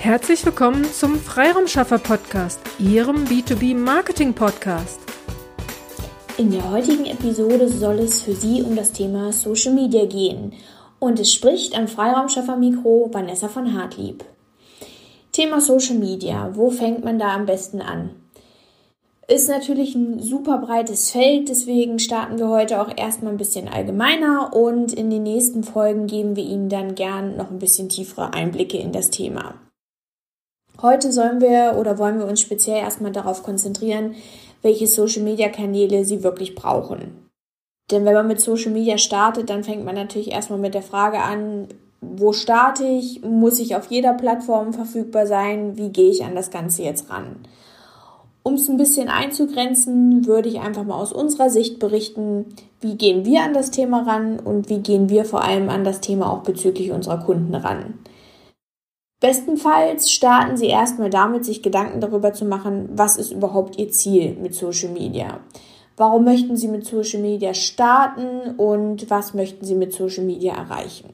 Herzlich willkommen zum Freiraumschaffer Podcast, Ihrem B2B Marketing Podcast. In der heutigen Episode soll es für Sie um das Thema Social Media gehen und es spricht am Freiraumschaffer Mikro Vanessa von Hartlieb. Thema Social Media, wo fängt man da am besten an? Ist natürlich ein super breites Feld, deswegen starten wir heute auch erstmal ein bisschen allgemeiner und in den nächsten Folgen geben wir Ihnen dann gern noch ein bisschen tiefere Einblicke in das Thema. Heute sollen wir oder wollen wir uns speziell erstmal darauf konzentrieren, welche Social Media Kanäle Sie wirklich brauchen. Denn wenn man mit Social Media startet, dann fängt man natürlich erstmal mit der Frage an, wo starte ich? Muss ich auf jeder Plattform verfügbar sein? Wie gehe ich an das Ganze jetzt ran? Um es ein bisschen einzugrenzen, würde ich einfach mal aus unserer Sicht berichten, wie gehen wir an das Thema ran und wie gehen wir vor allem an das Thema auch bezüglich unserer Kunden ran. Bestenfalls starten Sie erstmal damit, sich Gedanken darüber zu machen, was ist überhaupt Ihr Ziel mit Social Media. Warum möchten Sie mit Social Media starten und was möchten Sie mit Social Media erreichen?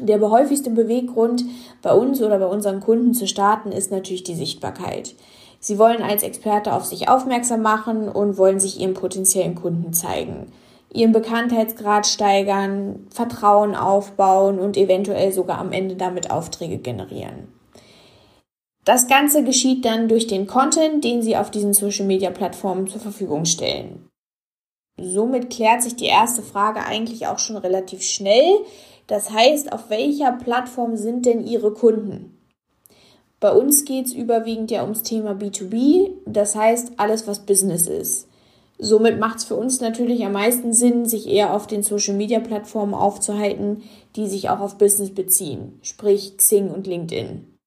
Der häufigste Beweggrund bei uns oder bei unseren Kunden zu starten ist natürlich die Sichtbarkeit. Sie wollen als Experte auf sich aufmerksam machen und wollen sich ihren potenziellen Kunden zeigen, ihren Bekanntheitsgrad steigern, Vertrauen aufbauen und eventuell sogar am Ende damit Aufträge generieren. Das Ganze geschieht dann durch den Content, den Sie auf diesen Social-Media-Plattformen zur Verfügung stellen. Somit klärt sich die erste Frage eigentlich auch schon relativ schnell. Das heißt, auf welcher Plattform sind denn Ihre Kunden? Bei uns geht es überwiegend ja ums Thema B2B, das heißt alles, was Business ist. Somit macht es für uns natürlich am meisten Sinn, sich eher auf den Social-Media-Plattformen aufzuhalten, die sich auch auf Business beziehen, sprich Xing und LinkedIn.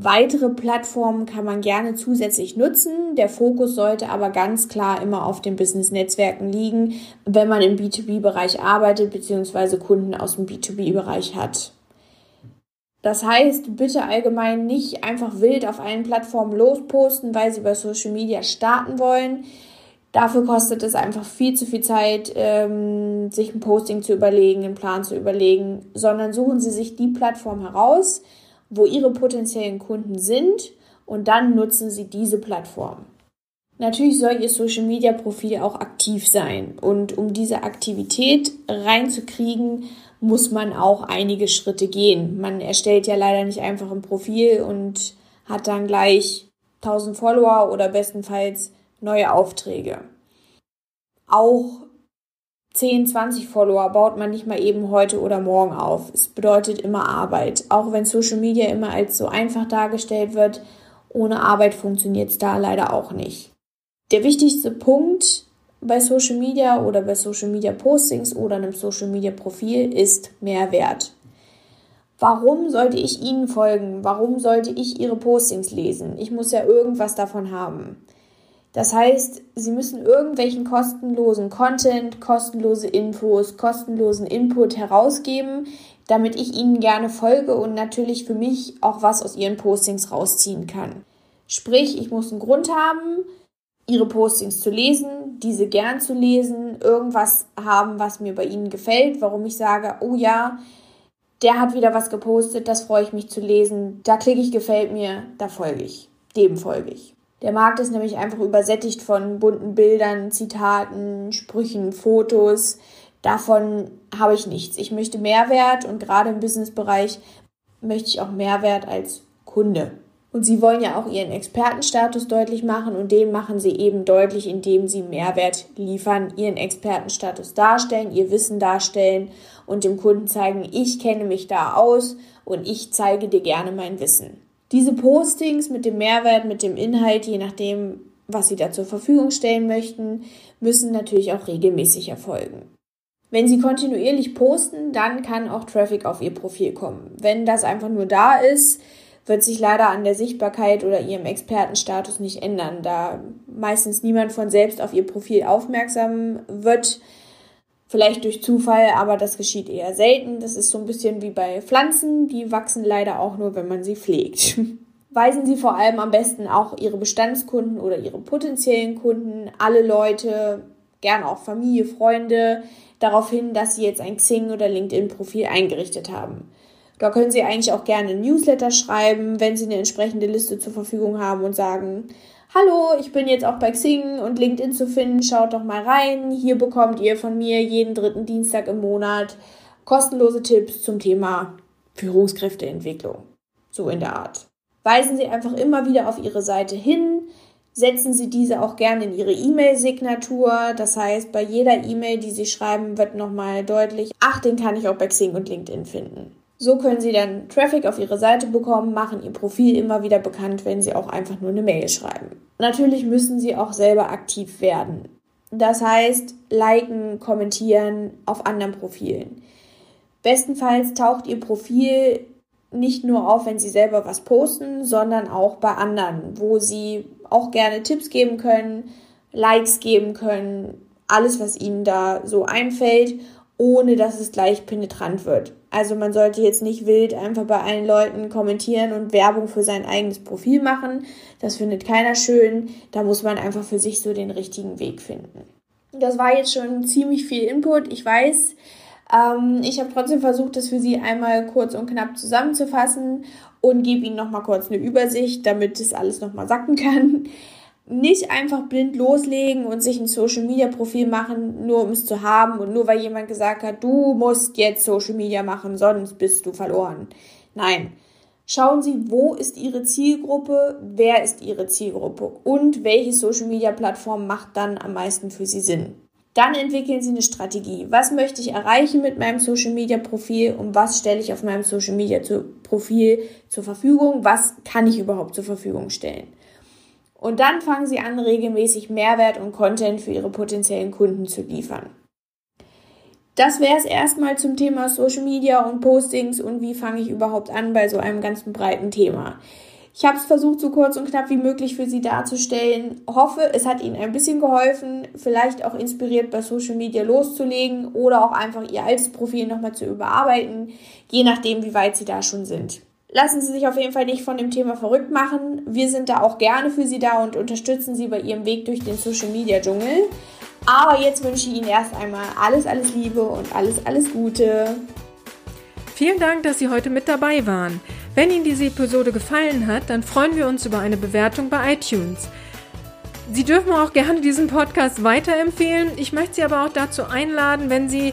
Weitere Plattformen kann man gerne zusätzlich nutzen. Der Fokus sollte aber ganz klar immer auf den Business-Netzwerken liegen, wenn man im B2B-Bereich arbeitet bzw. Kunden aus dem B2B-Bereich hat. Das heißt, bitte allgemein nicht einfach wild auf allen Plattformen losposten, weil sie bei Social Media starten wollen. Dafür kostet es einfach viel zu viel Zeit, ähm, sich ein Posting zu überlegen, einen Plan zu überlegen, sondern suchen Sie sich die Plattform heraus, wo Ihre potenziellen Kunden sind und dann nutzen Sie diese Plattform. Natürlich soll Ihr Social Media Profil auch aktiv sein und um diese Aktivität reinzukriegen, muss man auch einige Schritte gehen. Man erstellt ja leider nicht einfach ein Profil und hat dann gleich 1000 Follower oder bestenfalls neue Aufträge. Auch 10, 20 Follower baut man nicht mal eben heute oder morgen auf. Es bedeutet immer Arbeit. Auch wenn Social Media immer als so einfach dargestellt wird, ohne Arbeit funktioniert es da leider auch nicht. Der wichtigste Punkt bei Social Media oder bei Social Media Postings oder einem Social Media Profil ist Mehrwert. Warum sollte ich Ihnen folgen? Warum sollte ich Ihre Postings lesen? Ich muss ja irgendwas davon haben. Das heißt, Sie müssen irgendwelchen kostenlosen Content, kostenlose Infos, kostenlosen Input herausgeben, damit ich Ihnen gerne folge und natürlich für mich auch was aus Ihren Postings rausziehen kann. Sprich, ich muss einen Grund haben, ihre Postings zu lesen, diese gern zu lesen, irgendwas haben, was mir bei ihnen gefällt, warum ich sage, oh ja, der hat wieder was gepostet, das freue ich mich zu lesen, da klicke ich, gefällt mir, da folge ich, dem folge ich. Der Markt ist nämlich einfach übersättigt von bunten Bildern, Zitaten, Sprüchen, Fotos. Davon habe ich nichts. Ich möchte Mehrwert und gerade im Businessbereich möchte ich auch Mehrwert als Kunde. Und sie wollen ja auch ihren Expertenstatus deutlich machen und den machen sie eben deutlich, indem sie Mehrwert liefern, ihren Expertenstatus darstellen, ihr Wissen darstellen und dem Kunden zeigen, ich kenne mich da aus und ich zeige dir gerne mein Wissen. Diese Postings mit dem Mehrwert, mit dem Inhalt, je nachdem, was sie da zur Verfügung stellen möchten, müssen natürlich auch regelmäßig erfolgen. Wenn Sie kontinuierlich posten, dann kann auch Traffic auf Ihr Profil kommen. Wenn das einfach nur da ist, wird sich leider an der Sichtbarkeit oder ihrem Expertenstatus nicht ändern, da meistens niemand von selbst auf ihr Profil aufmerksam wird. Vielleicht durch Zufall, aber das geschieht eher selten. Das ist so ein bisschen wie bei Pflanzen, die wachsen leider auch nur, wenn man sie pflegt. Weisen Sie vor allem am besten auch Ihre Bestandskunden oder Ihre potenziellen Kunden, alle Leute, gern auch Familie, Freunde, darauf hin, dass Sie jetzt ein Xing oder LinkedIn-Profil eingerichtet haben. Da können Sie eigentlich auch gerne Newsletter schreiben, wenn Sie eine entsprechende Liste zur Verfügung haben und sagen, Hallo, ich bin jetzt auch bei Xing und LinkedIn zu finden. Schaut doch mal rein. Hier bekommt ihr von mir jeden dritten Dienstag im Monat kostenlose Tipps zum Thema Führungskräfteentwicklung. So in der Art. Weisen Sie einfach immer wieder auf Ihre Seite hin. Setzen Sie diese auch gerne in Ihre E-Mail-Signatur. Das heißt, bei jeder E-Mail, die Sie schreiben, wird nochmal deutlich, ach, den kann ich auch bei Xing und LinkedIn finden. So können Sie dann Traffic auf Ihre Seite bekommen, machen Ihr Profil immer wieder bekannt, wenn Sie auch einfach nur eine Mail schreiben. Natürlich müssen Sie auch selber aktiv werden. Das heißt, liken, kommentieren auf anderen Profilen. Bestenfalls taucht Ihr Profil nicht nur auf, wenn Sie selber was posten, sondern auch bei anderen, wo Sie auch gerne Tipps geben können, Likes geben können, alles, was Ihnen da so einfällt ohne dass es gleich penetrant wird. Also man sollte jetzt nicht wild einfach bei allen Leuten kommentieren und Werbung für sein eigenes Profil machen. Das findet keiner schön. Da muss man einfach für sich so den richtigen Weg finden. Das war jetzt schon ziemlich viel Input. Ich weiß, ähm, ich habe trotzdem versucht, das für Sie einmal kurz und knapp zusammenzufassen und gebe Ihnen nochmal kurz eine Übersicht, damit das alles nochmal sacken kann nicht einfach blind loslegen und sich ein Social Media Profil machen, nur um es zu haben und nur weil jemand gesagt hat, du musst jetzt Social Media machen, sonst bist du verloren. Nein. Schauen Sie, wo ist Ihre Zielgruppe, wer ist Ihre Zielgruppe und welche Social Media Plattform macht dann am meisten für Sie Sinn. Dann entwickeln Sie eine Strategie. Was möchte ich erreichen mit meinem Social Media Profil und was stelle ich auf meinem Social Media Profil zur Verfügung? Was kann ich überhaupt zur Verfügung stellen? Und dann fangen sie an, regelmäßig Mehrwert und Content für ihre potenziellen Kunden zu liefern. Das wäre es erstmal zum Thema Social Media und Postings und wie fange ich überhaupt an bei so einem ganzen breiten Thema. Ich habe es versucht, so kurz und knapp wie möglich für Sie darzustellen. Hoffe, es hat Ihnen ein bisschen geholfen, vielleicht auch inspiriert bei Social Media loszulegen oder auch einfach Ihr altes Profil nochmal zu überarbeiten, je nachdem, wie weit Sie da schon sind. Lassen Sie sich auf jeden Fall nicht von dem Thema verrückt machen. Wir sind da auch gerne für Sie da und unterstützen Sie bei Ihrem Weg durch den Social Media Dschungel. Aber jetzt wünsche ich Ihnen erst einmal alles, alles Liebe und alles, alles Gute. Vielen Dank, dass Sie heute mit dabei waren. Wenn Ihnen diese Episode gefallen hat, dann freuen wir uns über eine Bewertung bei iTunes. Sie dürfen auch gerne diesen Podcast weiterempfehlen. Ich möchte Sie aber auch dazu einladen, wenn Sie